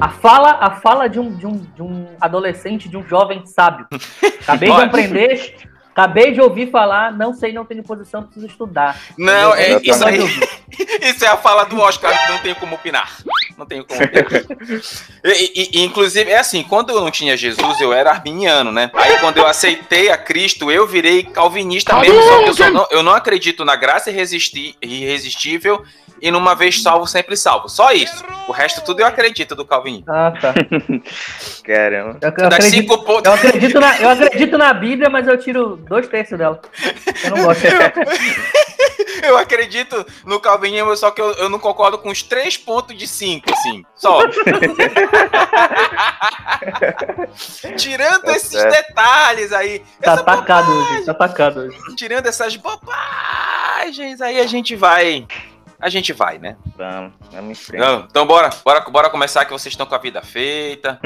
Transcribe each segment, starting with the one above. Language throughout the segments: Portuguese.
A, fala, a fala de um, de, um, de um adolescente, de um jovem sábio. Acabei de aprender, acabei de ouvir falar, não sei, não tenho posição, preciso estudar. Não, é, isso aí. isso é a fala do Oscar, não tenho como opinar. Não tenho como opinar. e, e, inclusive, é assim, quando eu não tinha Jesus, eu era arminiano, né? Aí quando eu aceitei a Cristo, eu virei calvinista mesmo, só que eu, não, eu não acredito na graça irresistível e numa vez salvo, sempre salvo. Só isso. O resto tudo eu acredito do Calvin. Ah, tá. Caramba. Eu, eu, acredito, eu, acredito na, eu acredito na Bíblia, mas eu tiro dois terços dela. Eu não gosto. eu acredito no calvinismo, só que eu, eu não concordo com os três pontos de cinco, assim. Só. Tirando tá esses certo. detalhes aí. Tá atacado hoje, tá atacado hoje. Tirando essas bobagens, aí a gente vai a gente vai, né? Vamos, vamos em frente. Não, então bora, bora, bora começar que vocês estão com a vida feita.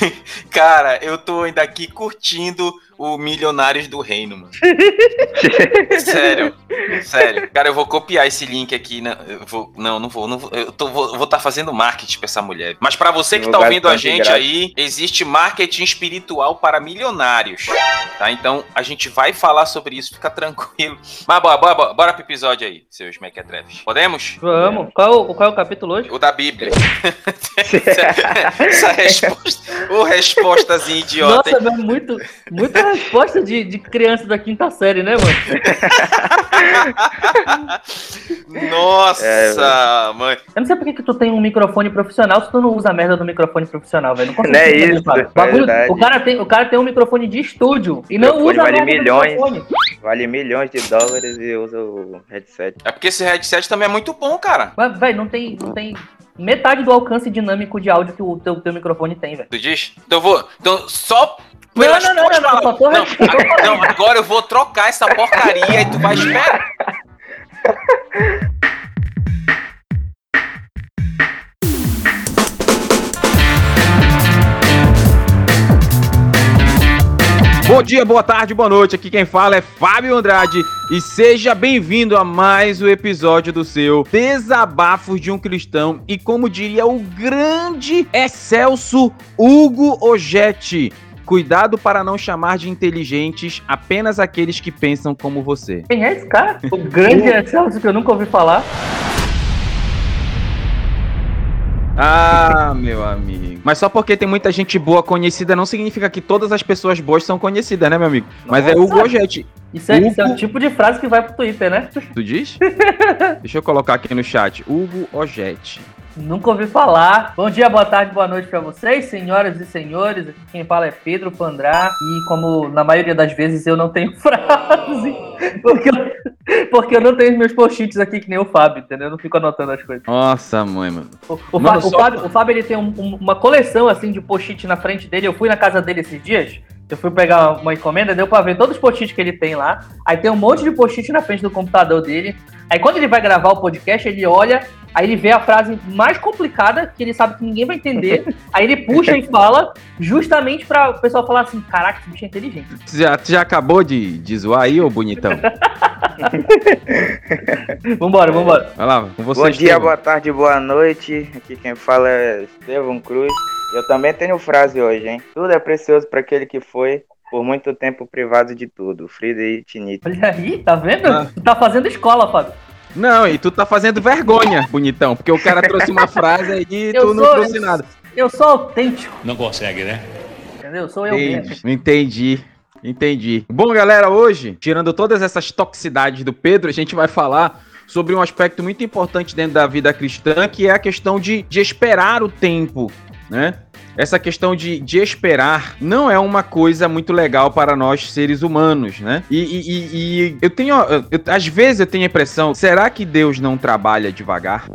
Cara, eu tô ainda aqui curtindo o Milionários do Reino, mano. sério, sério. Cara, eu vou copiar esse link aqui. Né? Vou, não, não vou. Não vou eu tô, vou estar tá fazendo marketing pra essa mulher. Mas para você que tá ouvindo a gente aí, existe marketing espiritual para milionários. Tá? Então a gente vai falar sobre isso, fica tranquilo. Mas bora, bora, bora, bora pro episódio aí, seus mequetrefes. Podemos? Vamos. Qual, qual é o capítulo hoje? O da Bíblia. essa, essa resposta. Ô, respostazinha idiota. Nossa, mas muito, muito resposta de, de criança da quinta série, né, mano? Nossa, é, mãe. Eu não sei por que, tu tem um microfone profissional se tu não usa a merda do microfone profissional, velho. Não consigo não é isso, Bagulho, o, cara tem, o cara tem um microfone de estúdio e não usa vale a merda milhões, do microfone. Vale milhões de dólares e usa o headset. É porque esse headset também é muito bom, cara. Mas, velho, não tem, não tem metade do alcance dinâmico de áudio que o teu, teu microfone tem, velho. Tu diz? Então eu vou. Então, só não, não, não, não, não, porra não, não, agora eu vou trocar essa porcaria e tu vai esperar. Bom dia, boa tarde, boa noite. Aqui quem fala é Fábio Andrade e seja bem-vindo a mais um episódio do seu Desabafos de um Cristão e como diria o grande Excelso Hugo Ogetti, Cuidado para não chamar de inteligentes apenas aqueles que pensam como você. Quem é esse cara? O grande excelso que eu nunca ouvi falar. Ah, meu amigo. Mas só porque tem muita gente boa conhecida não significa que todas as pessoas boas são conhecidas, né, meu amigo? Mas é Nossa. é o Gojete. Isso é, Hugo... isso é o tipo de frase que vai pro Twitter, né? Tu diz? Deixa eu colocar aqui no chat. Hugo Ojete. Nunca ouvi falar. Bom dia, boa tarde, boa noite para vocês, senhoras e senhores. Aqui quem fala é Pedro Pandrá. E como na maioria das vezes eu não tenho frase, porque eu, porque eu não tenho meus post-its aqui que nem o Fábio, entendeu? Eu não fico anotando as coisas. Nossa, mãe, mano. O, o, mano, Fábio, só... o Fábio, o Fábio ele tem um, um, uma coleção assim de post-it na frente dele. Eu fui na casa dele esses dias. Eu fui pegar uma encomenda, deu pra ver todos os post-its que ele tem lá. Aí tem um monte de post-it na frente do computador dele. Aí quando ele vai gravar o podcast, ele olha Aí ele vê a frase mais complicada, que ele sabe que ninguém vai entender. aí ele puxa e fala, justamente para o pessoal falar assim: caraca, esse bicho é inteligente. Você já, já acabou de, de zoar aí, ô bonitão? vambora, vambora. Vai lá, com você. Bom dia, boa tarde, boa noite. Aqui quem fala é Estevão Cruz. Eu também tenho frase hoje, hein? Tudo é precioso para aquele que foi por muito tempo privado de tudo. Friedrich Nietzsche. Olha aí, tá vendo? Ah. Tu tá fazendo escola, Fábio. Não, e tu tá fazendo vergonha, bonitão, porque o cara trouxe uma frase aí e tu não trouxe nada. Eu sou autêntico. Não consegue, né? Entendeu? Sou eu mesmo. Entendi. Entendi. Bom, galera, hoje, tirando todas essas toxicidades do Pedro, a gente vai falar sobre um aspecto muito importante dentro da vida cristã, que é a questão de, de esperar o tempo, né? Essa questão de, de esperar não é uma coisa muito legal para nós seres humanos, né? E, e, e eu tenho, eu, às vezes eu tenho a impressão, será que Deus não trabalha devagar?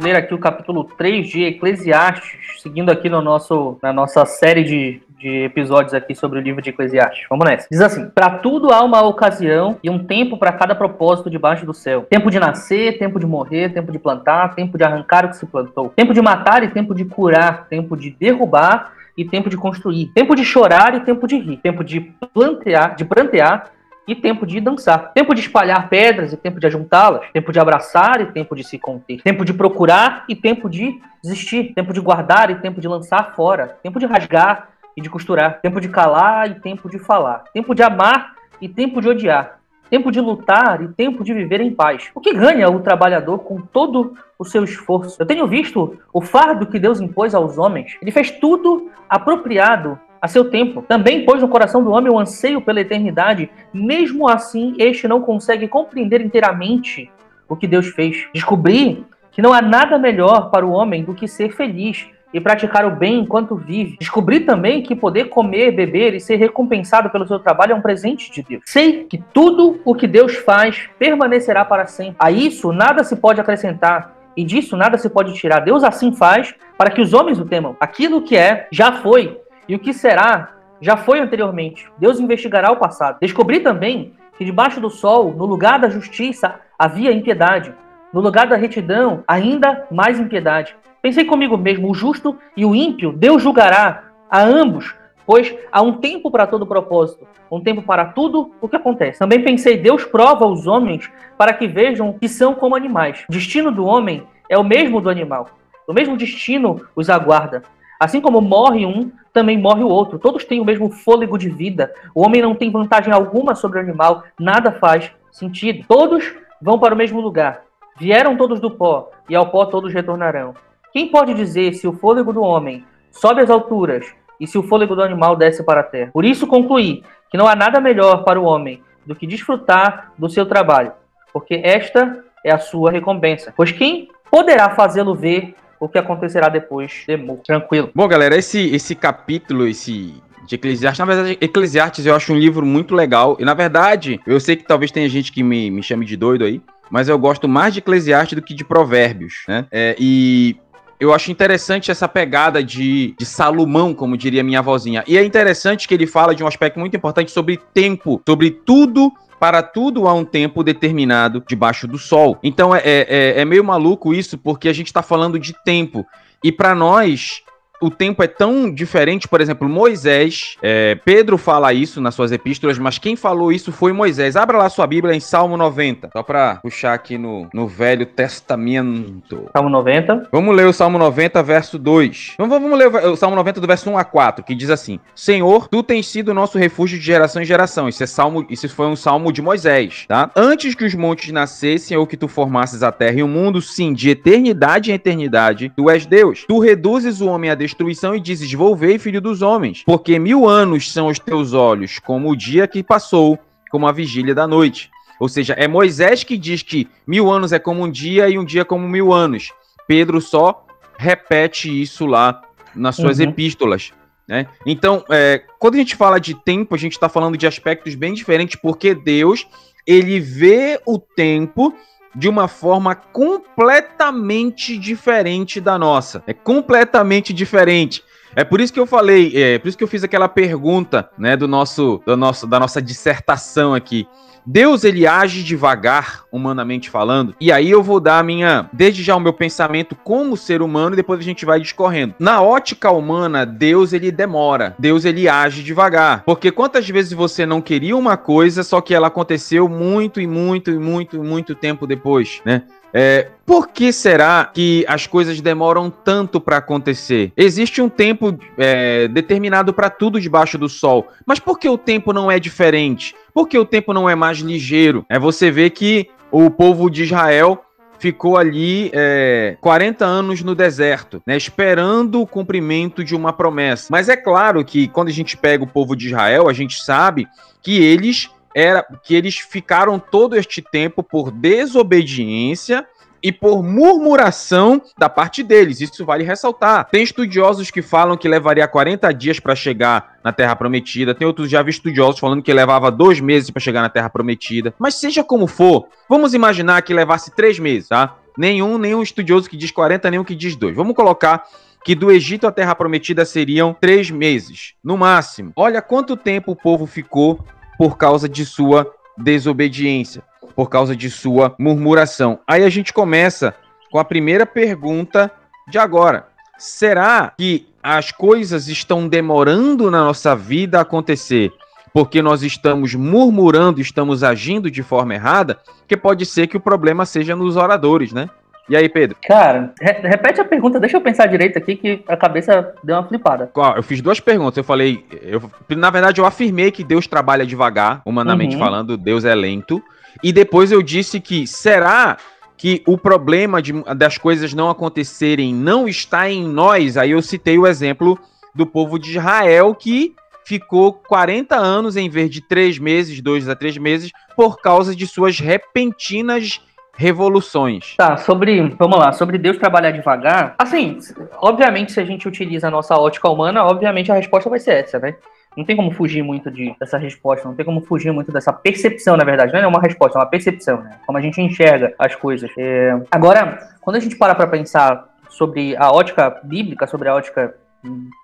Ler aqui o capítulo 3 de Eclesiastes, seguindo aqui no nosso, na nossa série de de episódios aqui sobre o livro de Eclesiastes. Vamos nessa. Diz assim: Para tudo há uma ocasião e um tempo para cada propósito debaixo do céu. Tempo de nascer, tempo de morrer, tempo de plantar, tempo de arrancar o que se plantou. Tempo de matar e tempo de curar, tempo de derrubar e tempo de construir. Tempo de chorar e tempo de rir. Tempo de plantear, de plantear e tempo de dançar. Tempo de espalhar pedras e tempo de ajuntá-las. Tempo de abraçar e tempo de se conter. Tempo de procurar e tempo de desistir. Tempo de guardar e tempo de lançar fora. Tempo de rasgar e de costurar. Tempo de calar e tempo de falar. Tempo de amar e tempo de odiar. Tempo de lutar e tempo de viver em paz. O que ganha o trabalhador com todo o seu esforço? Eu tenho visto o fardo que Deus impôs aos homens. Ele fez tudo apropriado a seu tempo. Também pôs no coração do homem o anseio pela eternidade, mesmo assim este não consegue compreender inteiramente o que Deus fez. Descobri que não há nada melhor para o homem do que ser feliz e praticar o bem enquanto vive. Descobri também que poder comer, beber e ser recompensado pelo seu trabalho é um presente de Deus. Sei que tudo o que Deus faz permanecerá para sempre. A isso nada se pode acrescentar e disso nada se pode tirar. Deus assim faz para que os homens o temam. Aquilo que é, já foi, e o que será já foi anteriormente. Deus investigará o passado. Descobri também que debaixo do sol, no lugar da justiça, havia impiedade. No lugar da retidão, ainda mais impiedade. Pensei comigo mesmo, o justo e o ímpio, Deus julgará a ambos, pois há um tempo para todo propósito, um tempo para tudo o que acontece. Também pensei, Deus prova os homens para que vejam que são como animais. O destino do homem é o mesmo do animal. O mesmo destino os aguarda. Assim como morre um, também morre o outro. Todos têm o mesmo fôlego de vida. O homem não tem vantagem alguma sobre o animal, nada faz sentido. Todos vão para o mesmo lugar. Vieram todos do pó, e ao pó todos retornarão. Quem pode dizer se o fôlego do homem sobe às alturas e se o fôlego do animal desce para a terra? Por isso concluí que não há nada melhor para o homem do que desfrutar do seu trabalho, porque esta é a sua recompensa. Pois quem poderá fazê-lo ver o que acontecerá depois de morto. Tranquilo. Bom, galera, esse, esse capítulo, esse de Eclesiastes. Na verdade, Eclesiastes eu acho um livro muito legal. E na verdade, eu sei que talvez tenha gente que me, me chame de doido aí, mas eu gosto mais de Eclesiastes do que de Provérbios, né? É, e eu acho interessante essa pegada de, de Salomão, como diria minha avózinha. E é interessante que ele fala de um aspecto muito importante sobre tempo, sobre tudo para tudo há um tempo determinado debaixo do sol. Então é, é, é meio maluco isso, porque a gente está falando de tempo. E para nós, o tempo é tão diferente, por exemplo, Moisés, é, Pedro fala isso nas suas epístolas, mas quem falou isso foi Moisés. Abra lá sua Bíblia em Salmo 90, só para puxar aqui no, no Velho Testamento. Salmo 90. Vamos ler o Salmo 90, verso 2. Vamos, vamos ler o Salmo 90 do verso 1 a 4, que diz assim: Senhor, tu tens sido nosso refúgio de geração em geração. Isso é salmo, isso foi um salmo de Moisés, tá? Antes que os montes nascessem ou que tu formasses a terra e o mundo, sim, de eternidade em eternidade, tu és Deus. Tu reduzes o homem a destruição e dizes: Volvei, filho dos homens, porque mil anos são os teus olhos, como o dia que passou, como a vigília da noite. Ou seja, é Moisés que diz que mil anos é como um dia e um dia como mil anos. Pedro só repete isso lá nas suas uhum. epístolas. Né? Então, é, quando a gente fala de tempo, a gente está falando de aspectos bem diferentes, porque Deus ele vê o tempo de uma forma completamente diferente da nossa. É completamente diferente. É por isso que eu falei, é por isso que eu fiz aquela pergunta, né, do nosso, do nosso da nossa dissertação aqui. Deus ele age devagar, humanamente falando, e aí eu vou dar a minha, desde já o meu pensamento como ser humano e depois a gente vai discorrendo. Na ótica humana, Deus ele demora, Deus ele age devagar, porque quantas vezes você não queria uma coisa, só que ela aconteceu muito e muito e muito e muito tempo depois, né? É, por que será que as coisas demoram tanto para acontecer? Existe um tempo é, determinado para tudo debaixo do sol, mas por que o tempo não é diferente? Por que o tempo não é mais ligeiro? É você vê que o povo de Israel ficou ali é, 40 anos no deserto, né, esperando o cumprimento de uma promessa. Mas é claro que quando a gente pega o povo de Israel, a gente sabe que eles era que eles ficaram todo este tempo por desobediência e por murmuração da parte deles. Isso vale ressaltar. Tem estudiosos que falam que levaria 40 dias para chegar na Terra Prometida. Tem outros já vi estudiosos falando que levava dois meses para chegar na Terra Prometida. Mas seja como for, vamos imaginar que levasse três meses, tá? Nenhum, nenhum estudioso que diz 40, nenhum que diz dois. Vamos colocar que do Egito à Terra Prometida seriam três meses, no máximo. Olha quanto tempo o povo ficou por causa de sua desobediência por causa de sua murmuração. Aí a gente começa com a primeira pergunta de agora. Será que as coisas estão demorando na nossa vida a acontecer porque nós estamos murmurando, estamos agindo de forma errada, que pode ser que o problema seja nos oradores, né? E aí, Pedro? Cara, re repete a pergunta, deixa eu pensar direito aqui que a cabeça deu uma flipada. Eu fiz duas perguntas. Eu falei, eu, na verdade, eu afirmei que Deus trabalha devagar, humanamente uhum. falando, Deus é lento. E depois eu disse que será que o problema de, das coisas não acontecerem não está em nós? Aí eu citei o exemplo do povo de Israel que ficou 40 anos em vez de três meses, dois a três meses, por causa de suas repentinas revoluções. Tá, sobre, vamos lá, sobre Deus trabalhar devagar. Assim, obviamente, se a gente utiliza a nossa ótica humana, obviamente a resposta vai ser essa, né? Não tem como fugir muito de, dessa resposta, não tem como fugir muito dessa percepção, na verdade. Não é uma resposta, é uma percepção, né? Como a gente enxerga as coisas. É... Agora, quando a gente para para pensar sobre a ótica bíblica, sobre a ótica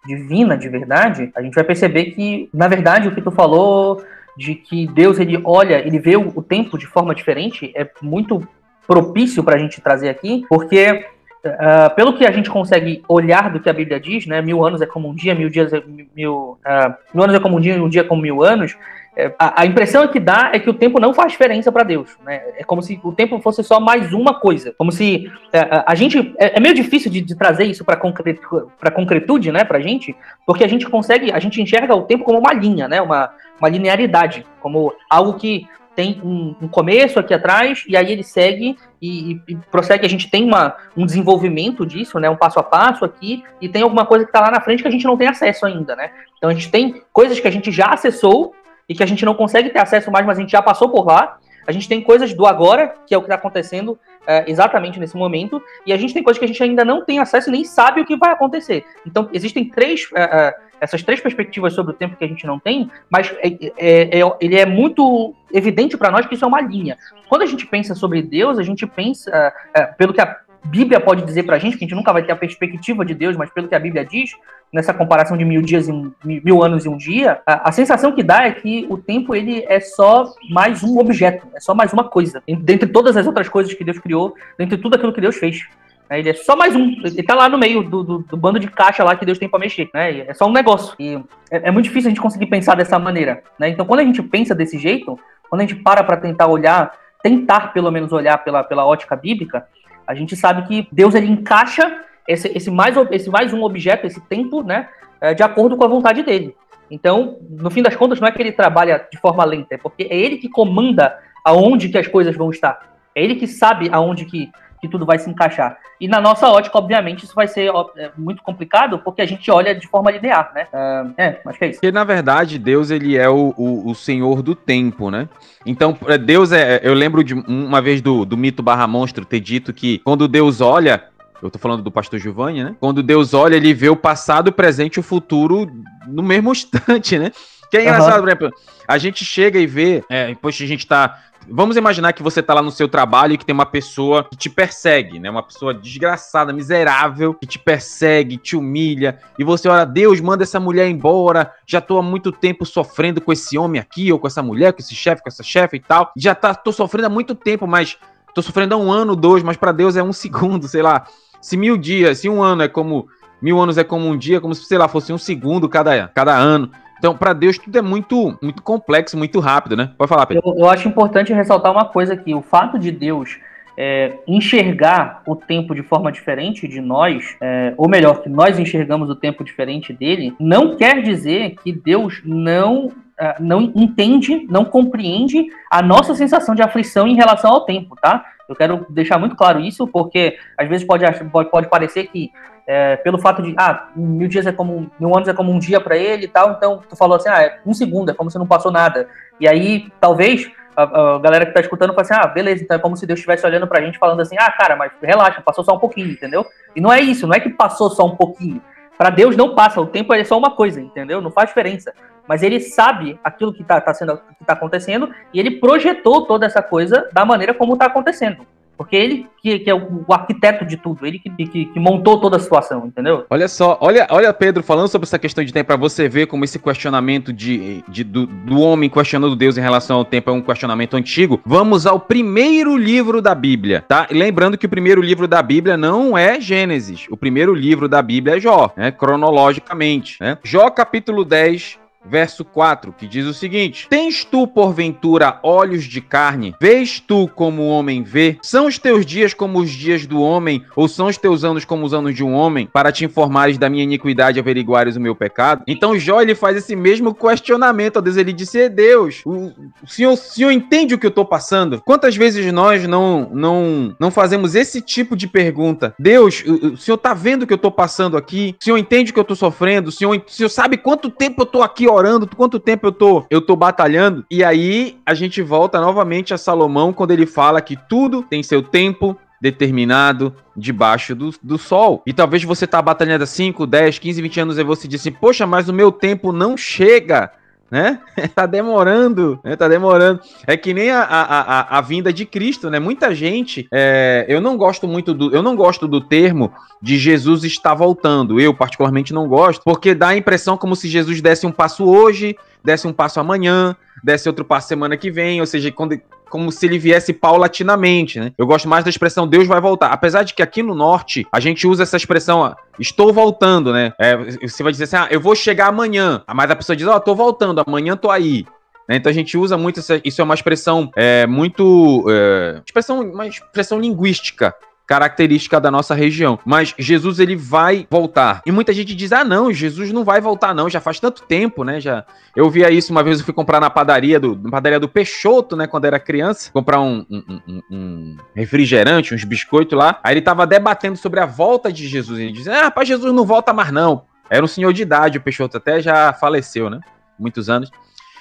divina de verdade, a gente vai perceber que, na verdade, o que tu falou de que Deus ele olha, ele vê o tempo de forma diferente, é muito propício para a gente trazer aqui, porque uh, pelo que a gente consegue olhar do que a Bíblia diz, né, mil anos é como um dia, mil dias é mil, uh, mil anos é como um dia, um dia é como mil anos. A, impressão que dá é que o tempo não faz diferença para Deus. Né? É como se o tempo fosse só mais uma coisa. Como se a gente. É, é, meio difícil de, trazer isso para concretu, concretude, né, pra gente, porque a gente consegue. A gente enxerga o tempo como uma linha, né? Uma, uma linearidade, como algo que tem um, um, começo aqui atrás, e aí ele segue e, e, e, prossegue. A gente tem uma, um desenvolvimento disso, né? Um passo a passo aqui, e tem alguma coisa que está lá na frente que a gente não tem acesso ainda, né? Então a gente tem coisas que a gente já acessou e que a gente não consegue ter acesso mais, mas a gente já passou por lá. A gente tem coisas do agora, que é o que está acontecendo é, exatamente nesse momento, e a gente tem coisas que a gente ainda não tem acesso e nem sabe o que vai acontecer. Então, existem três é, é essas três perspectivas sobre o tempo que a gente não tem, mas é, é, é ele é muito evidente para nós que isso é uma linha. Quando a gente pensa sobre Deus, a gente pensa, é, é pelo que a Bíblia pode dizer para a gente, que a gente nunca vai ter a perspectiva de Deus, mas pelo que a Bíblia diz, nessa comparação de mil dias e mil anos e um dia, a, a, sensação que dá é que o tempo ele é só mais um objeto, é só mais uma coisa, dentre todas as outras coisas que Deus criou, dentre tudo aquilo que Deus fez. Né? Ele é só mais um. Ele tá lá no meio do, do, do bando de caixa lá que Deus tem para mexer. Né? É só um negócio. E é, é, muito difícil a gente conseguir pensar dessa maneira. Né? Então, quando a gente pensa desse jeito, quando a gente para para tentar olhar, tentar pelo menos olhar pela, pela ótica bíblica, a gente sabe que Deus ele encaixa esse, esse, mais, esse mais um objeto, esse tempo, né, é, de acordo com a vontade dele. Então, no fim das contas, não é que ele trabalha de forma lenta, é porque é ele que comanda aonde que as coisas vão estar. É ele que sabe aonde que que tudo vai se encaixar. E na nossa ótica, obviamente, isso vai ser é, muito complicado, porque a gente olha de forma linear, né? Uh, é, acho que é isso. Porque, na verdade, Deus, ele é o, o, o, senhor do tempo, né? Então, é, Deus é... Eu lembro de uma vez do, do mito barra monstro ter dito que quando Deus olha, eu tô falando do pastor Giovanni, né? Quando Deus olha, ele vê o passado, o presente e o futuro no mesmo instante, né? Que é engraçado, uhum. por exemplo, a gente chega e vê, é, depois a gente tá Vamos imaginar que você tá lá no seu trabalho e que tem uma pessoa que te persegue, né? Uma pessoa desgraçada, miserável, que te persegue, te humilha, e você olha, Deus, manda essa mulher embora, já tô há muito tempo sofrendo com esse homem aqui, ou com essa mulher, com esse chefe, com essa chefe e tal. Já tá, tô sofrendo há muito tempo, mas tô sofrendo há um ano, dois, mas para Deus é um segundo, sei lá. Se mil dias, se um ano é como. Mil anos é como um dia, como se, sei lá, fosse um segundo cada, cada ano. Então, para Deus, tudo é muito, muito complexo, muito rápido, né? Pode falar, Pedro. Eu, eu acho importante ressaltar uma coisa aqui: o fato de Deus é, enxergar o tempo de forma diferente de nós, é, ou melhor, que nós enxergamos o tempo diferente dele, não quer dizer que Deus não é, não entende, não compreende a nossa sensação de aflição em relação ao tempo, tá? Eu quero deixar muito claro isso, porque às vezes pode, pode, pode parecer que é, pelo fato de, ah, mil dias é como, mil anos é como um dia para ele e tal, então tu falou assim, ah, é um segundo, é como se não passou nada. E aí, talvez, a, a galera que tá escutando fala assim, ah, beleza, então é como se Deus estivesse olhando pra gente falando assim, ah, cara, mas relaxa, passou só um pouquinho, entendeu? E não é isso, não é que passou só um pouquinho. Para Deus não passa, o tempo é só uma coisa, entendeu? Não faz diferença. Mas ele sabe aquilo que está tá sendo, que tá acontecendo e ele projetou toda essa coisa da maneira como está acontecendo. Porque ele que, que, é o arquiteto de tudo, ele que, que, que, montou toda a situação, entendeu? Olha só, olha, olha Pedro, falando sobre essa questão de tempo, para você ver como esse questionamento de, de do, do, homem questionando Deus em relação ao tempo é um questionamento antigo. Vamos ao primeiro livro da Bíblia, tá? Lembrando que o primeiro livro da Bíblia não é Gênesis, o primeiro livro da Bíblia é Jó, né? Cronologicamente, né? Jó capítulo 10, verso 4, que diz o seguinte: Tens tu, porventura, olhos de carne? Vês tu como o homem vê? São os teus dias como os dias do homem, ou são os teus anos como os anos de um homem, para te informares da minha iniquidade e averiguares o meu pecado? Então Jó ele faz esse mesmo questionamento a Deus. Ele disse: Deus, o, o, senhor, o senhor entende o que eu estou passando? Quantas vezes nós não, não, não fazemos esse tipo de pergunta? Deus, o, o senhor está vendo o que eu estou passando aqui? O senhor entende o que eu estou sofrendo? O senhor, o senhor sabe quanto tempo eu estou aqui orando, quanto tempo eu tô, eu tô batalhando. E aí a gente volta novamente a Salomão quando ele fala que tudo tem seu tempo determinado debaixo do, do sol. E talvez você tá batalhando há 5, 10, 15, 20 anos e você diz assim, poxa, mas o meu tempo não chega né? tá demorando, né? Tá demorando. É que nem a, a, a, a vinda de Cristo, né? Muita gente, é, eu não gosto muito do, eu não gosto do termo de Jesus está voltando. Eu particularmente não gosto, porque dá a impressão como se Jesus desse um passo hoje, desse um passo amanhã, desse outro passo semana que vem, ou seja, quando, como se ele viesse paulatinamente, né? Eu gosto mais da expressão Deus vai voltar. Apesar de que aqui no norte a gente usa essa expressão estou voltando, né? É, você vai dizer assim, ah, eu vou chegar amanhã. Mas a pessoa diz, ó, oh, tô voltando, amanhã tô aí. Né? Então a gente usa muito essa, isso é uma expressão é, muito é, expressão, uma expressão linguística característica da nossa região. Mas Jesus ele vai voltar. E muita gente diz: "Ah, não, Jesus não vai voltar não, já faz tanto tempo, né? Já Eu via isso uma vez eu fui comprar na padaria do na padaria do Peixoto, né, quando era criança, comprar um, um, um, um refrigerante, uns biscoitos lá. Aí ele tava debatendo sobre a volta de Jesus. Ele dizia: "Ah, rapaz, Jesus não volta mais não". Era um senhor de idade, o Peixoto até já faleceu, né? Muitos anos.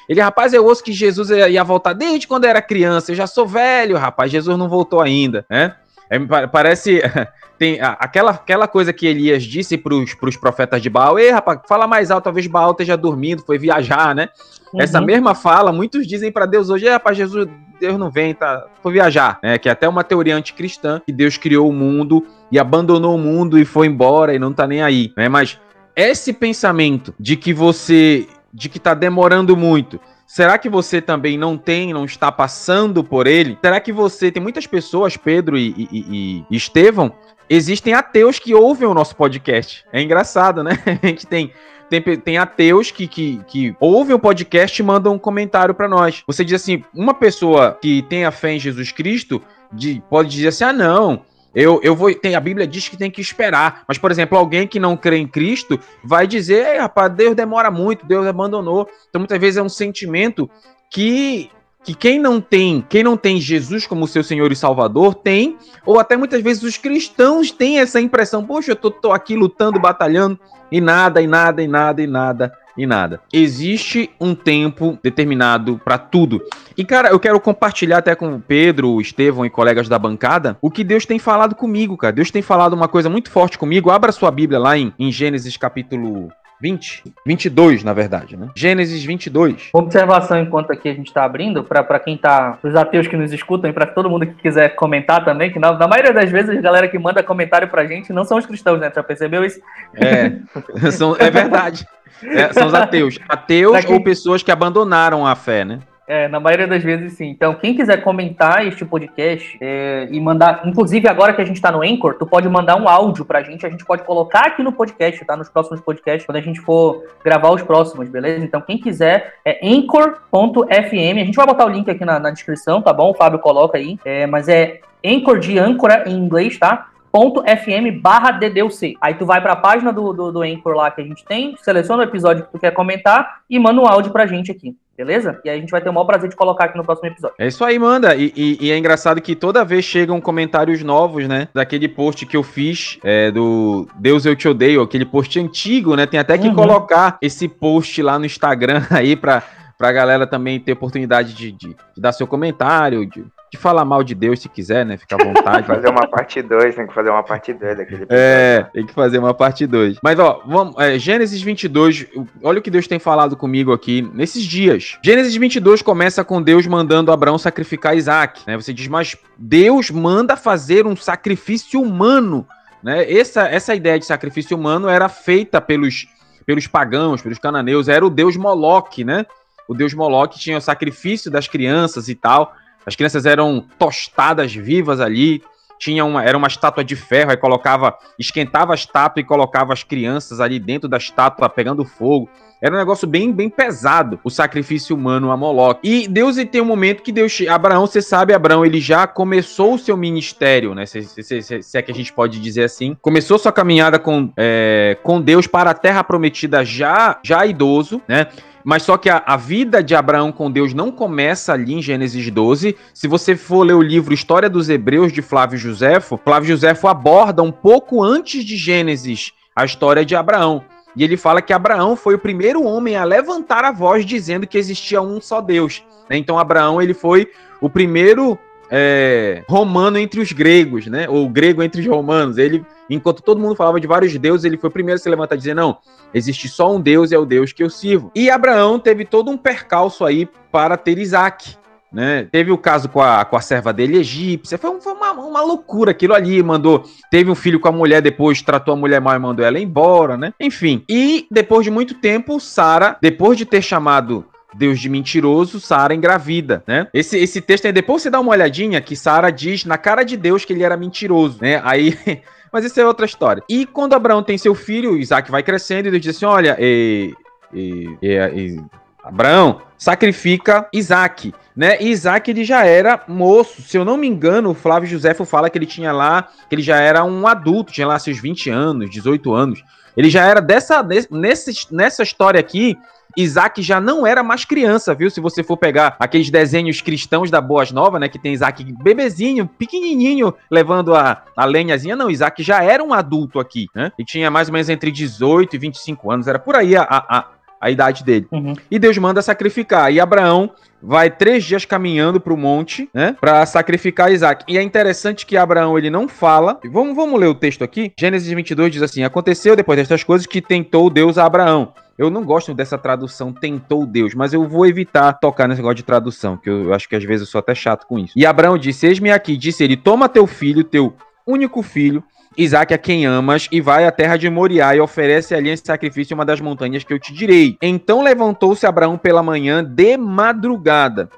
Ele, rapaz, eu ouço que Jesus ia voltar desde quando era criança. Eu já sou velho, rapaz. Jesus não voltou ainda, né? É, parece. Tem aquela, aquela coisa que Elias disse para os profetas de Baal: Ei, rapaz, fala mais alto, talvez Baal esteja dormindo, foi viajar, né? Uhum. Essa mesma fala, muitos dizem para Deus hoje: rapaz, Jesus, Deus não vem, tá, foi viajar, né? Que é até uma teoria anticristã que Deus criou o mundo e abandonou o mundo e foi embora e não tá nem aí, né? Mas esse pensamento de que você, de que tá demorando muito, Será que você também não tem, não está passando por ele? Será que você tem muitas pessoas, Pedro e, e, e Estevão, existem ateus que ouvem o nosso podcast. É engraçado, né? A gente tem tem, tem ateus que, que, que ouvem o podcast e mandam um comentário para nós. Você diz assim: uma pessoa que tem a fé em Jesus Cristo de, pode dizer assim: ah, não, eu, eu vou. Tem, a Bíblia diz que tem que esperar. Mas, por exemplo, alguém que não crê em Cristo vai dizer, rapaz, Deus demora muito, Deus abandonou. Então, muitas vezes é um sentimento que que quem não tem, quem não tem Jesus como seu Senhor e Salvador tem, ou até muitas vezes os cristãos têm essa impressão, poxa, eu tô, tô aqui lutando, batalhando e nada, e nada, e nada, e nada e nada. Existe um tempo determinado para tudo. E cara, eu quero compartilhar até com o Pedro, o Estevão e colegas da bancada o que Deus tem falado comigo, cara. Deus tem falado uma coisa muito forte comigo. Abra sua Bíblia lá em, em Gênesis capítulo 20? 22, na verdade, né? Gênesis 22. Observação enquanto aqui a gente está abrindo, para quem tá. Os ateus que nos escutam e para todo mundo que quiser comentar também, que na, na, maioria das vezes a galera que manda comentário pra gente não são os cristãos, né? Já percebeu isso? É, são, é verdade. É, são os ateus. Ateus ou pessoas que abandonaram a fé, né? É, na maioria das vezes sim. Então, quem quiser comentar este podcast é, e mandar, inclusive agora que a gente tá no Anchor, tu pode mandar um áudio pra gente, a gente pode colocar aqui no podcast, tá? Nos próximos podcasts, quando a gente for gravar os próximos, beleza? Então, quem quiser é anchor.fm, a gente vai botar o link aqui na, na descrição, tá bom? O Fábio coloca aí, é, mas é Anchor de âncora em inglês, tá? .fm barra DDUC. Aí tu vai para a página do, do, do Anchor lá que a gente tem, seleciona o episódio que tu quer comentar e manda um áudio pra gente aqui. Beleza? E aí a gente vai ter o maior prazer de colocar aqui no próximo episódio. É isso aí, manda. E, e, e é engraçado que toda vez chegam comentários novos, né? Daquele post que eu fiz é, do Deus Eu Te Odeio, aquele post antigo, né? Tem até que uhum. colocar esse post lá no Instagram aí pra, pra galera também ter oportunidade de, de, de dar seu comentário, de de falar mal de Deus se quiser, né? Fica à vontade. fazer uma parte 2, tem que fazer uma parte 2 daquele episódio. É, tem que fazer uma parte 2. Mas, ó, vamos, é, Gênesis 22, olha o que Deus tem falado comigo aqui nesses dias. Gênesis 22 começa com Deus mandando Abraão sacrificar Isaac, né? Você diz, mas Deus manda fazer um sacrifício humano, né? Essa, essa ideia de sacrifício humano era feita pelos, pelos pagãos, pelos cananeus, era o deus Moloque, né? O deus Moloque tinha o sacrifício das crianças e tal. As crianças eram tostadas vivas ali, tinha uma, era uma estátua de ferro, aí colocava, esquentava a estátua e colocava as crianças ali dentro da estátua pegando fogo. Era um negócio bem, bem pesado, o sacrifício humano a Moloch. E Deus tem um momento que Deus. Abraão, você sabe, Abraão, ele já começou o seu ministério, né? Se, se, se, se é que a gente pode dizer assim. Começou sua caminhada com, é, com Deus para a terra prometida já, já idoso, né? Mas só que a, a, vida de Abraão com Deus não começa ali em Gênesis 12. Se você for ler o livro História dos Hebreus de Flávio Josefo, Flávio Josefo aborda um pouco antes de Gênesis a história de Abraão. E ele fala que Abraão foi o primeiro homem a levantar a voz dizendo que existia um só Deus. Né? Então Abraão ele foi o primeiro é, romano entre os gregos, né? Ou grego entre os romanos. Ele, enquanto todo mundo falava de vários deuses, ele foi o primeiro a se levantar e dizer: não, existe só um Deus, é o Deus que eu sirvo. E Abraão teve todo um percalço aí para ter Isaac. Né? Teve o caso com a, com a serva dele egípcia, foi, um, foi uma, uma, loucura aquilo ali, mandou, teve um filho com a mulher, depois tratou a mulher mal e mandou ela embora, né? Enfim, e depois de muito tempo, Sara, depois de ter chamado Deus de mentiroso, Sara engravida, né? Esse, esse texto aí, depois você dá uma olhadinha que Sara diz na cara de Deus que ele era mentiroso, né? Aí Mas isso é outra história. E quando Abraão tem seu filho, Isaac vai crescendo e Deus diz assim: olha, e, e, e, Abraão sacrifica Isaac, né? E Isaac ele já era moço, se eu não me engano, o Flávio Josefo fala que ele tinha lá, que ele já era um adulto, tinha lá seus 20 anos, 18 anos. Ele já era dessa nesse, nessa história aqui, Isaac já não era mais criança, viu? Se você for pegar aqueles desenhos cristãos da Boas Novas, né? Que tem Isaac bebezinho, pequenininho, levando a, a lenhazinha. Não, Isaac já era um adulto aqui, né? E tinha mais ou menos entre 18 e 25 anos. Era por aí a, a, a idade dele. Uhum. E Deus manda sacrificar. E Abraão vai três dias caminhando para o monte, né, para sacrificar Isaac. E é interessante que Abraão ele não fala. Vamos, vamos ler o texto aqui. Gênesis 22 diz assim: Aconteceu depois destas coisas que tentou Deus a Abraão. Eu não gosto dessa tradução tentou Deus, mas eu vou evitar tocar nesse negócio de tradução, que eu acho que às vezes eu sou até chato com isso. E Abraão disse: Eis-me aqui, disse ele: Toma teu filho, teu único filho, Isaac a quem amas, e vai à terra de Moriá e oferece ali em sacrifício uma das montanhas que eu te direi. Então levantou-se Abraão pela manhã de madrugada.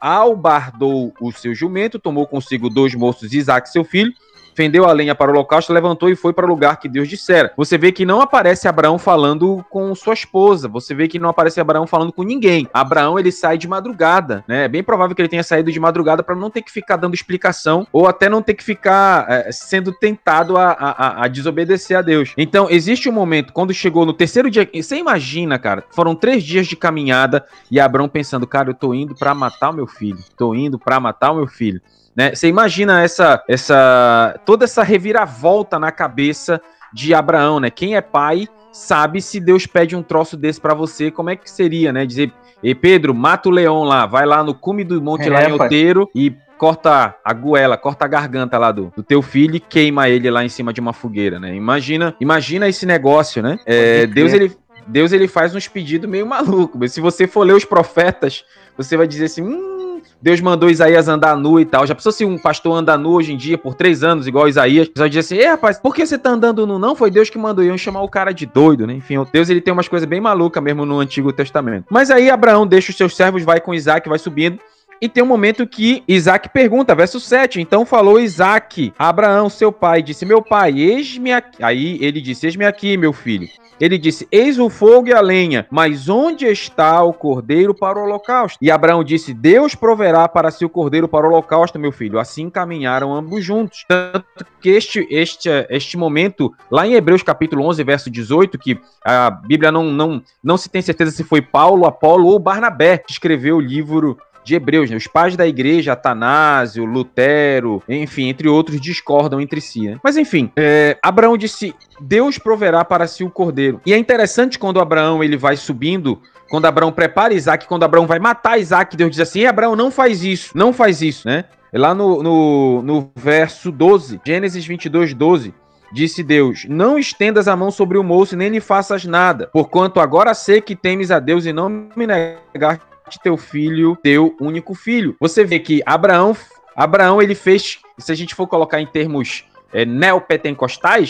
Albardou o seu jumento, tomou consigo dois moços, Isaac seu filho, fendeu a lenha para o holocausto, levantou e foi para o lugar que Deus dissera. Você vê que não aparece Abraão falando com sua esposa, você vê que não aparece Abraão falando com ninguém. Abraão ele sai de madrugada, né? É bem provável que ele tenha saído de madrugada para não ter que ficar dando explicação ou até não ter que ficar é, sendo tentado a, a, a, desobedecer a Deus. Então, existe um momento, quando chegou no terceiro dia, você imagina, cara, foram três dias de caminhada e Abraão pensando, cara, eu tô indo para matar o meu filho, tô indo para matar o meu filho. Né? Você imagina essa, essa, toda essa reviravolta na cabeça de Abraão, né? Quem é pai sabe se Deus pede um troço desse para você, como é que seria, né? Dizer, e Pedro, mata o leão lá, vai lá no cume do monte é, lá em Oteiro e corta a goela, corta a garganta lá do, do teu filho e queima ele lá em cima de uma fogueira, né? Imagina, imagina esse negócio, né? É, Deus ele Deus ele faz uns pedidos meio maluco, mas se você for ler os profetas, você vai dizer assim, hum, Deus mandou Isaías andar nu e tal. Já pensou se um pastor anda nu hoje em dia por três anos, igual Isaías? Vai dizer assim, ei rapaz, por que você tá andando nu? Não, foi Deus que mandou. Iam chamar o cara de doido, né? Enfim, Deus ele tem umas coisas bem malucas mesmo no Antigo Testamento. Mas aí Abraão deixa os seus servos, vai com Isaac, vai subindo. E tem um momento que Isaac pergunta, verso 7. Então falou Isaac a Abraão, seu pai, disse: Meu pai, eis-me aqui. Aí ele disse: Eis-me aqui, meu filho. Ele disse: Eis o fogo e a lenha, mas onde está o cordeiro para o holocausto? E Abraão disse: Deus proverá para si o cordeiro para o holocausto, meu filho. Assim caminharam ambos juntos. Tanto que este, este, este momento, lá em Hebreus capítulo 11, verso 18, que a Bíblia não, não, não se tem certeza se foi Paulo, Apolo ou Barnabé que escreveu o livro de Hebreus, né? Os pais da igreja, Atanásio, Lutero, enfim, entre outros, discordam entre si, né? Mas enfim, é, Abraão disse: Deus proverá para si o cordeiro. E é interessante quando Abraão ele vai subindo, quando Abraão prepara Isaac, quando Abraão vai matar Isaac, Deus diz assim: Abraão, não faz isso, não faz isso, né? Lá no, no, no verso 12, Gênesis 22, 12, Disse Deus: Não estendas a mão sobre o moço, nem lhe faças nada, porquanto agora sei que temes a Deus e não me negar teu filho, teu único filho. Você vê que Abraão, Abraão ele fez, se a gente for colocar em termos é,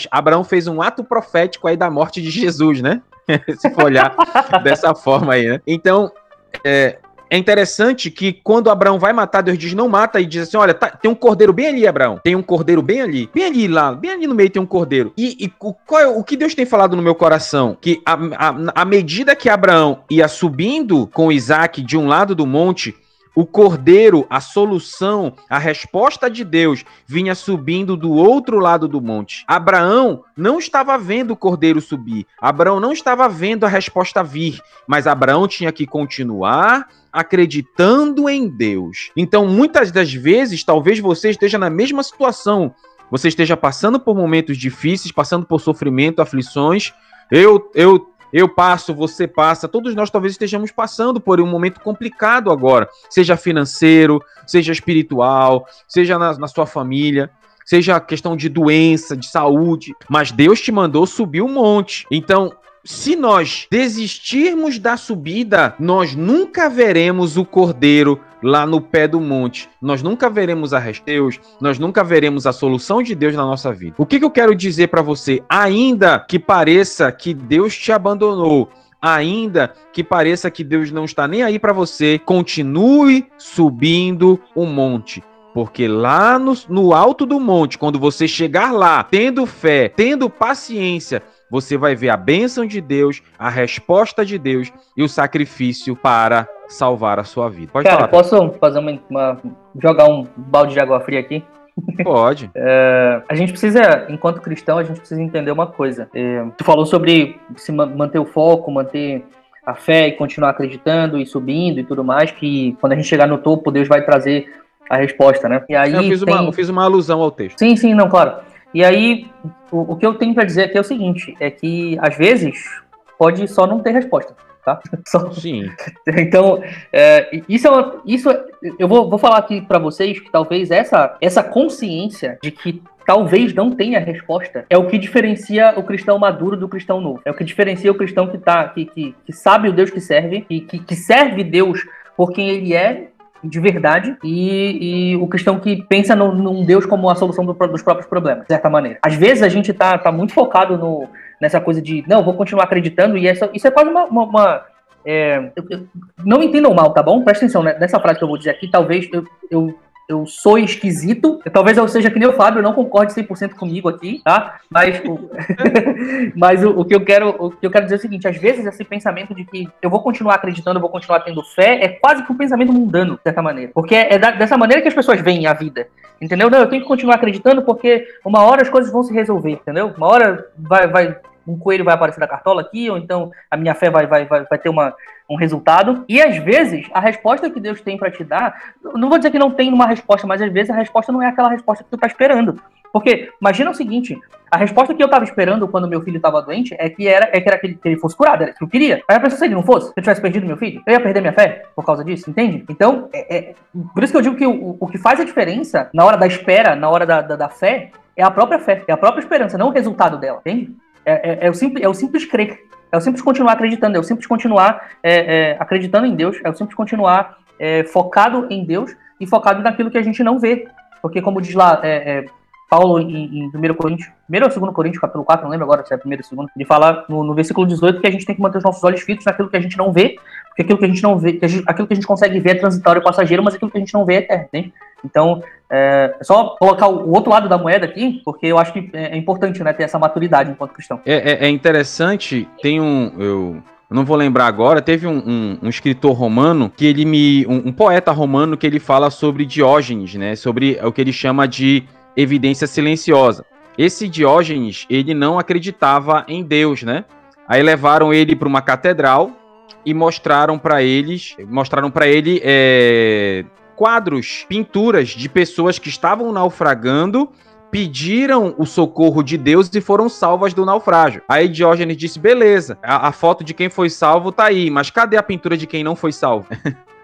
Abraão fez um ato profético aí da morte de Jesus, né? se for olhar dessa forma aí, né? Então, é, é interessante que quando Abraão vai matar, Deus diz: não mata, e diz assim: olha, tá, tem um cordeiro bem ali, Abraão. Tem um cordeiro bem ali. Bem ali lá, bem ali no meio tem um cordeiro. E, e é, o que Deus tem falado no meu coração? Que a medida que Abraão ia subindo com Isaac de um lado do monte, o cordeiro, a solução, a resposta de Deus vinha subindo do outro lado do monte. Abraão não estava vendo o cordeiro subir. Abraão não estava vendo a resposta vir, mas Abraão tinha que continuar acreditando em Deus. Então, muitas das vezes, talvez você esteja na mesma situação. Você esteja passando por momentos difíceis, passando por sofrimento, aflições. Eu, eu eu passo, você passa, todos nós talvez estejamos passando por um momento complicado agora, seja financeiro, seja espiritual, seja na, na sua família seja questão de doença, de saúde, mas Deus te mandou subir um monte. Então, se nós desistirmos da subida, nós nunca veremos o cordeiro lá no pé do monte. Nós nunca veremos a Deus, nós nunca veremos a solução de Deus na nossa vida. O que, que eu quero dizer para você? Ainda que pareça que Deus te abandonou, ainda que pareça que Deus não está nem aí para você, continue subindo o monte. Porque lá no, no alto do monte, quando você chegar lá, tendo fé, tendo paciência, você vai ver a bênção de Deus, a resposta de Deus e o sacrifício para salvar a sua vida. Pode Cara, falar. posso fazer uma, uma, jogar um balde de água fria aqui? Pode. É, a gente precisa, enquanto cristão, a gente precisa entender uma coisa. É, tu falou sobre se manter o foco, manter a fé e continuar acreditando e subindo e tudo mais, que quando a gente chegar no topo, Deus vai trazer a resposta, né? E aí eu, fiz tem... uma, eu fiz uma alusão ao texto. Sim, sim, não, claro. E aí, o, o que eu tenho para dizer aqui é o seguinte: é que às vezes pode só não ter resposta. Tá? Só... Sim. Então, é, isso, é isso é, eu vou, vou falar aqui para vocês que talvez essa, essa consciência de que talvez não tenha resposta é o que diferencia o cristão maduro do cristão novo. É o que diferencia o cristão que, tá, que, que, que sabe o Deus que serve e que, que serve Deus por quem ele é de verdade e, e o cristão que pensa no, num Deus como a solução do, dos próprios problemas, de certa maneira. Às vezes a gente tá, tá muito focado no, nessa coisa de, não, vou continuar acreditando, e essa, isso é quase uma. uma, uma é, eu, eu, não entendam mal, tá bom? Presta atenção né? nessa frase que eu vou dizer aqui. Talvez eu, eu eu sou esquisito. Talvez eu seja que nem o Fábio, não concorde 100% comigo aqui, tá? Mas, o, mas o, o, que eu quero, o que eu quero dizer é o seguinte: às vezes esse pensamento de que eu vou continuar acreditando, eu vou continuar tendo fé, é quase que um pensamento mundano, de certa maneira. Porque é da, dessa maneira que as pessoas veem a vida. Entendeu? Não, eu tenho que continuar acreditando porque uma hora as coisas vão se resolver, entendeu? Uma hora vai, vai um coelho vai aparecer da cartola aqui, ou então a minha fé vai, vai, vai, vai ter uma, um resultado. E às vezes, a resposta que Deus tem para te dar, não vou dizer que não tem uma resposta, mas às vezes a resposta não é aquela resposta que tu tá esperando. Porque, imagina o seguinte, a resposta que eu tava esperando quando meu filho tava doente é que era, é que, era que, ele, que ele fosse curado, era que eu queria. Mas a pessoa, se ele não fosse, se eu tivesse perdido meu filho, eu ia perder minha fé por causa disso, entende? Então, é, é, por isso que eu digo que o, o que faz a diferença na hora da espera, na hora da, da, da fé, é a própria fé, é a própria esperança, não o resultado dela, entende? É, é, é, o simples, é o simples crer. É o simples continuar acreditando. É o simples continuar é, é, acreditando em Deus. É o simples continuar é, focado em Deus e focado naquilo que a gente não vê. Porque, como diz lá Paulo em, em 1 Coríntios, 1 ou 2 Coríntios, capítulo 4, não lembro agora se é 1 ou 2, ele fala no, no, versículo 18 que a gente tem que manter os nossos olhos fitos naquilo que a gente não vê, porque aquilo que a gente não vê, que gente, aquilo que a gente consegue ver é transitório e passageiro, mas aquilo que a gente não vê é eterno, né? Então, é, é só colocar o outro lado da moeda aqui, porque eu acho que é, é importante né, ter essa maturidade enquanto cristão. É, é, é interessante, tem um. Eu não vou lembrar agora, teve um, um, um, escritor romano que ele me. Um, um, poeta romano que ele fala sobre Diógenes, né? Sobre o que ele chama de evidência silenciosa. Esse Diógenes, ele não acreditava em Deus, né? Aí levaram ele para uma catedral e mostraram para eles, mostraram para ele é, quadros, pinturas de pessoas que estavam naufragando pediram o socorro de Deus e foram salvas do naufrágio. Aí Diógenes disse: beleza, a, a, foto de quem foi salvo tá aí, mas cadê a pintura de quem não foi salvo?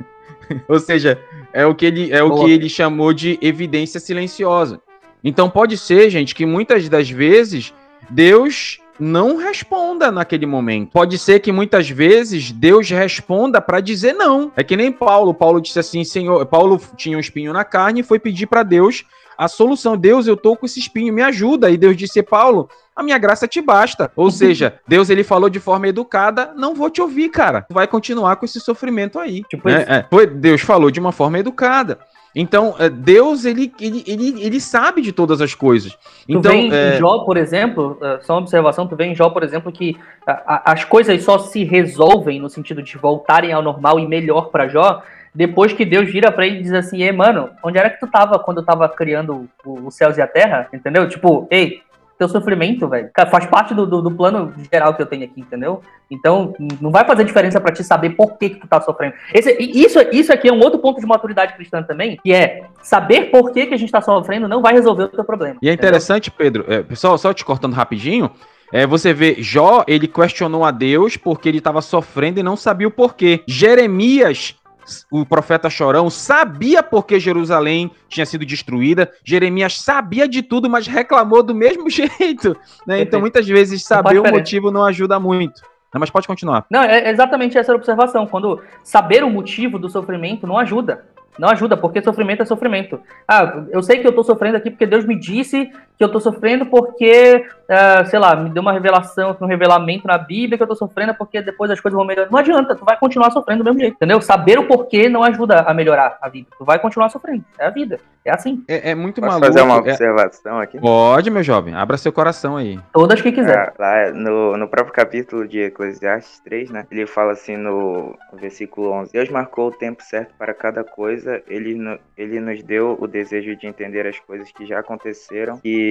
Ou seja, é o que ele, é o que ele chamou de evidência silenciosa. Então pode ser, gente, que muitas das vezes Deus não responda naquele momento. Pode ser que muitas vezes Deus responda para dizer não. É que nem Paulo. Paulo disse assim, Senhor, Paulo tinha um espinho na carne e foi pedir para Deus a solução. Deus, eu tô com esse espinho, me ajuda. E Deus disse, Paulo, a minha graça te basta. Ou seja, Deus ele falou de forma educada, não vou te ouvir, cara. Tu vai continuar com esse sofrimento aí. Tipo né? é, foi, Deus falou de uma forma educada. Então, é, Deus, ele, ele, ele, ele sabe de todas as coisas. Tu então, vê é... em Jó, por exemplo, é, só uma observação, tu vê em Jó, por exemplo, que as coisas só se resolvem no sentido de voltarem ao normal e melhor para Jó, depois que Deus vira para ele e diz assim, ei, mano, onde era que tu tava quando eu tava criando os céus e a terra? Entendeu? Tipo, ei, teu sofrimento, velho. Faz parte do, do, do, plano geral que eu tenho aqui, entendeu? Então, não vai fazer diferença para ti saber por que, que tu tá sofrendo. Esse, isso, isso aqui é um outro ponto de maturidade cristã também, que é saber por que, que a gente tá sofrendo não vai resolver o teu problema. E é interessante, entendeu? Pedro, é, pessoal, só te cortando rapidinho, é, você vê, Jó, ele questionou a Deus porque ele estava sofrendo e não sabia o porquê. Jeremias o profeta Chorão sabia por que Jerusalém tinha sido destruída. Jeremias sabia de tudo, mas reclamou do mesmo jeito. Né? Então, muitas vezes, saber o motivo não ajuda muito. Não, mas pode continuar. Não, é exatamente essa observação. Quando saber o motivo do sofrimento não ajuda. Não ajuda, porque sofrimento é sofrimento. Ah, eu sei que eu tô sofrendo aqui porque Deus me disse que eu tô sofrendo porque, uh, sei lá, me deu uma revelação, um revelamento na Bíblia que eu tô sofrendo porque depois as coisas vão melhorar. Não adianta, tu vai continuar sofrendo do mesmo jeito, entendeu? Saber o porquê não ajuda a melhorar a vida. Tu vai continuar sofrendo. É a vida. É assim. É, é muito Posso maluco. fazer uma é observação é... aqui? Pode, meu jovem. Abra seu coração aí. Todas que quiser. É, lá no, no próprio capítulo de Eclesiastes 3, né? Ele fala assim no versículo 11: Deus marcou o tempo certo para cada coisa, ele, ele nos deu o desejo de entender as coisas que já aconteceram e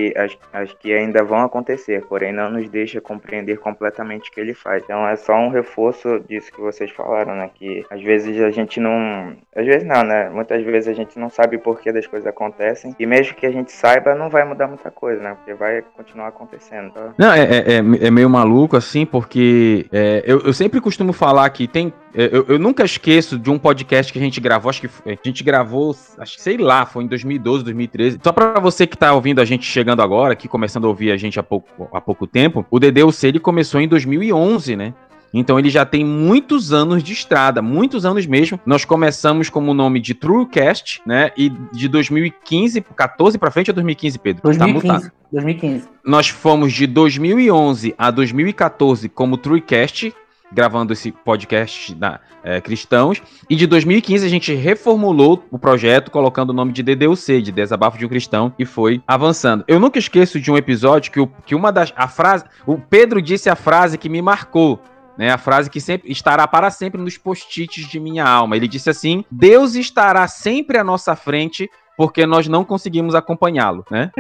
as que ainda vão acontecer, porém não nos deixa compreender completamente o que ele faz. Então é só um reforço disso que vocês falaram, né? Que às vezes a gente não. Às vezes não, né? Muitas vezes a gente não sabe o porquê das coisas acontecem e mesmo que a gente saiba, não vai mudar muita coisa, né? Porque vai continuar acontecendo. Tá? Não, é, é, é, é meio maluco assim, porque é, eu, eu sempre costumo falar que tem é, eu, eu, nunca esqueço de um podcast que a gente gravou, acho que a gente gravou, acho que sei lá, foi em 2012, 2013. Só para você que tá ouvindo a gente chegando agora, aqui começando a ouvir a gente há pouco, há pouco tempo, o DDUC ele começou em 2011, né? Então ele já tem muitos anos de estrada, muitos anos mesmo. Nós começamos como o nome de Truecast, né? E de 2015, 14 para frente ou 2015, Pedro? 2015. Tá 2015. Nós fomos de 2011 a 2014 como Truecast, gravando esse podcast da é, Cristãos. E de 2015 a gente reformulou o projeto, colocando o nome de DDUC, de Desabafo de um Cristão, e foi avançando. Eu nunca esqueço de um episódio que, o, que uma das. A frase. O Pedro disse a frase que me marcou. Né, a frase que sempre estará para sempre nos post-its de minha alma. Ele disse assim: Deus estará sempre à nossa frente porque nós não conseguimos acompanhá-lo, né?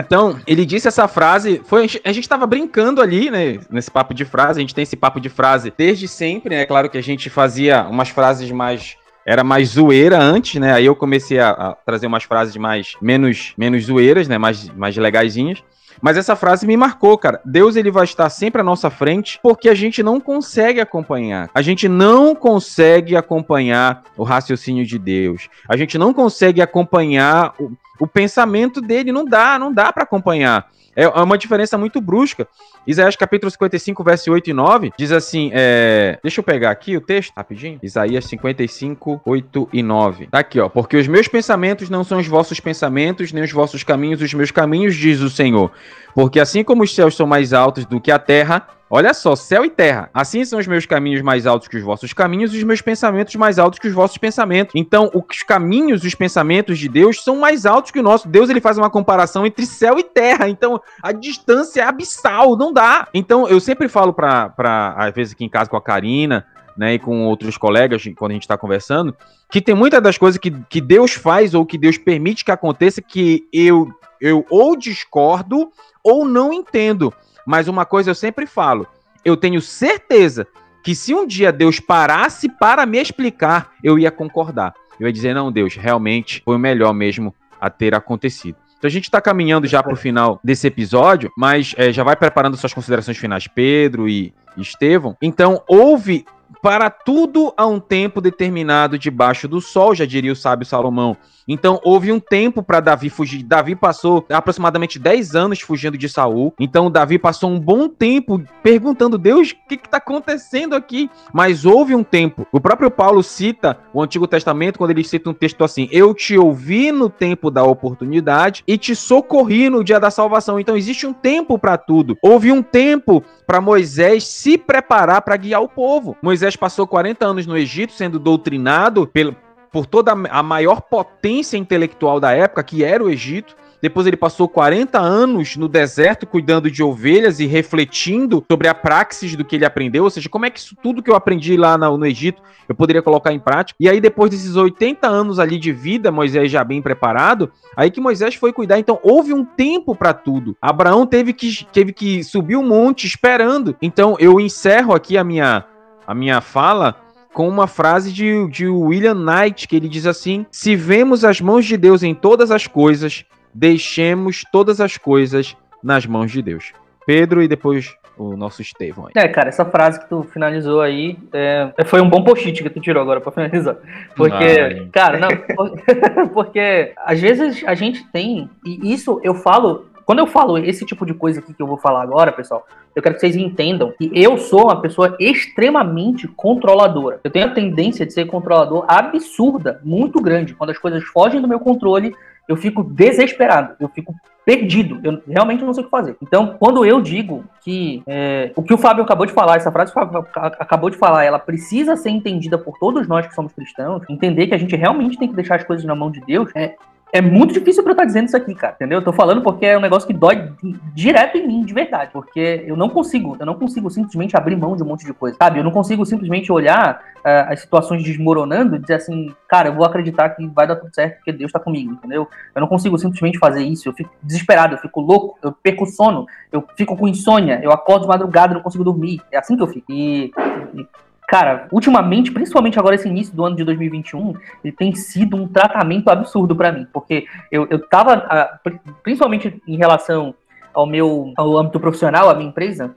então, ele disse essa frase, foi a gente estava brincando ali, né, nesse papo de frase, a gente tem esse papo de frase desde sempre, né? É claro que a gente fazia umas frases mais era mais zoeira antes, né? Aí eu comecei a, a, trazer umas frases mais menos menos zoeiras, né? Mais mais legaisinhas. Mas essa frase me marcou, cara. Deus ele vai estar sempre à nossa frente porque a gente não consegue acompanhar. A gente não consegue acompanhar o raciocínio de Deus. A gente não consegue acompanhar o, o pensamento dele. Não dá, não dá para acompanhar. É, é uma diferença muito brusca. Isaías capítulo 55, verso 8 e 9, diz assim: é... deixa eu pegar aqui o texto rapidinho. Isaías 55, 8 e 9. Tá aqui, ó. Porque os meus pensamentos não são os vossos pensamentos, nem os vossos caminhos, os meus caminhos, diz o Senhor. Porque assim como os céus são mais altos do que a terra, Olha só, céu e terra. Assim são os meus caminhos mais altos que os vossos caminhos e os meus pensamentos mais altos que os vossos pensamentos. Então, os caminhos os pensamentos de Deus são mais altos que o nosso. Deus ele faz uma comparação entre céu e terra. Então, a distância é abissal, não dá. Então, eu sempre falo para para às vezes aqui em casa com a Karina, né, e com outros colegas, quando a gente está conversando, que tem muitas das coisas que, que Deus faz ou que Deus permite que aconteça que eu, eu ou discordo ou não entendo. Mas uma coisa eu sempre falo: eu tenho certeza que se um dia Deus parasse para me explicar, eu ia concordar. Eu ia dizer, não, Deus, realmente foi o melhor mesmo a ter acontecido. Então a gente está caminhando já para o final desse episódio, mas é, já vai preparando suas considerações finais, Pedro e, Estevão. Então, houve para tudo há um tempo determinado debaixo do sol, já diria o sábio Salomão. Então houve um tempo para Davi fugir. Davi passou aproximadamente 10 anos fugindo de Saul. Então Davi passou um bom tempo perguntando: Deus, o que está acontecendo aqui? Mas houve um tempo. O próprio Paulo cita o Antigo Testamento quando ele cita um texto assim: Eu te ouvi no tempo da oportunidade e te socorri no dia da salvação. Então existe um tempo para tudo. Houve um tempo para Moisés se preparar para guiar o povo. Moisés passou 40 anos no Egito sendo doutrinado pelo, por toda a maior potência intelectual da época, que era o Egito. Depois ele passou 40 anos no deserto cuidando de ovelhas e refletindo sobre a praxis do que ele aprendeu, ou seja, como é que isso tudo que eu aprendi lá no, no, Egito eu poderia colocar em prática. E aí depois desses 80 anos ali de vida, Moisés já bem preparado, aí que Moisés foi cuidar. Então houve um tempo para tudo. Abraão teve que teve que subir um monte esperando. Então eu encerro aqui a minha a minha fala com uma frase de, de William Knight, que ele diz assim: Se vemos as mãos de Deus em todas as coisas, deixemos todas as coisas nas mãos de Deus. Pedro e depois o nosso Estevão. Aí. É, cara, essa frase que tu finalizou aí é, foi um bom post-it que tu tirou agora pra finalizar. Porque, Ai. cara, não, porque às vezes a gente tem, e isso eu falo quando eu falo esse tipo de coisa aqui que eu vou falar agora, pessoal, eu quero que vocês entendam que eu sou uma pessoa extremamente controladora. Eu tenho a tendência de ser controlador absurda, muito grande. Quando as coisas fogem do meu controle, eu fico desesperado, eu fico perdido, eu realmente não sei o que fazer. Então, quando eu digo que é, o que o Fábio acabou de falar, essa frase que o Fábio acabou de falar, ela precisa ser entendida por todos nós que somos cristãos, entender que a gente realmente tem que deixar as coisas na mão de Deus, é, é muito difícil pra eu estar dizendo isso aqui, cara, entendeu? Eu tô falando porque é um negócio que dói direto em mim, de verdade. Porque eu não consigo, eu não consigo simplesmente abrir mão de um monte de coisa, sabe? Eu não consigo simplesmente olhar uh, as situações desmoronando e dizer assim, cara, eu vou acreditar que vai dar tudo certo porque Deus tá comigo, entendeu? Eu não consigo simplesmente fazer isso. Eu fico desesperado, eu fico louco, eu perco sono, eu fico com insônia, eu acordo de madrugada não consigo dormir. É assim que eu fico. E, e cara, ultimamente, principalmente agora esse início do ano de 2021, ele tem sido um tratamento absurdo para mim, porque eu, eu tava, principalmente em relação ao meu ao âmbito profissional, a minha empresa,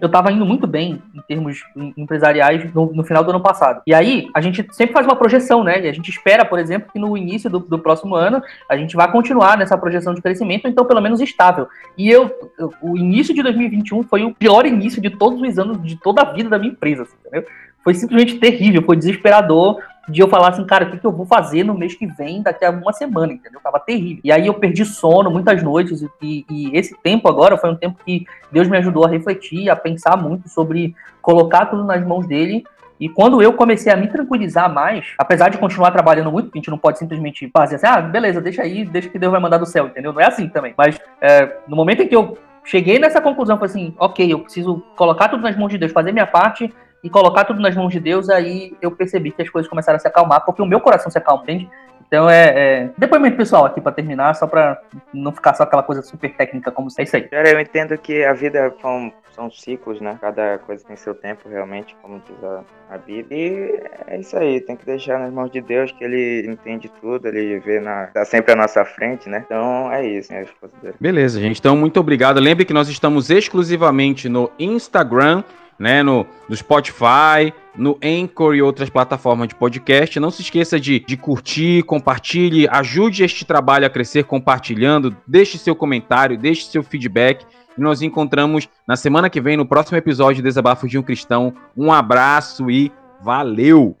eu estava indo muito bem em termos empresariais no, no, final do ano passado. E aí, a gente sempre faz uma projeção, né? E a gente espera, por exemplo, que no início do, do próximo ano a gente vá continuar nessa projeção de crescimento, então pelo menos estável. E eu, eu, o início de 2021 foi o pior início de todos os anos, de toda a vida da minha empresa, assim, entendeu? Foi simplesmente terrível, foi desesperador de eu falar assim, cara, o que, que eu vou fazer no mês que vem, daqui a uma semana, entendeu? Tava terrível. E aí eu perdi sono muitas noites, e, e, esse tempo agora foi um tempo que Deus me ajudou a refletir, a pensar muito sobre colocar tudo nas mãos dele. E quando eu comecei a me tranquilizar mais, apesar de continuar trabalhando muito, a gente não pode simplesmente fazer assim, ah, beleza, deixa aí, deixa que Deus vai mandar do céu, entendeu? Não é assim também. Mas é, no momento em que eu cheguei nessa conclusão, foi assim, ok, eu preciso colocar tudo nas mãos de Deus, fazer minha parte, e colocar tudo nas mãos de Deus, aí eu percebi que as coisas começaram a se acalmar, porque o meu coração se acalma, entende? Então é, é... depoimento pessoal aqui para terminar, só para não ficar só aquela coisa super técnica como é isso aí. Cara, eu entendo que a vida são, são ciclos, né? Cada coisa tem seu tempo, realmente, como diz a, a Bíblia. E é isso aí, tem que deixar nas mãos de Deus, que ele entende tudo, ele vê na, tá sempre à nossa frente, né? Então é isso, né? Beleza, gente. Então, muito obrigado. Lembre que nós estamos exclusivamente no Instagram né, no, no Spotify, no Anchor e outras plataformas de podcast. Não se esqueça de, de curtir, compartilhe, ajude este trabalho a crescer compartilhando, deixe seu comentário, deixe seu feedback. E nós encontramos na semana que vem, no próximo episódio de Desabafos de um Cristão. Um abraço e valeu!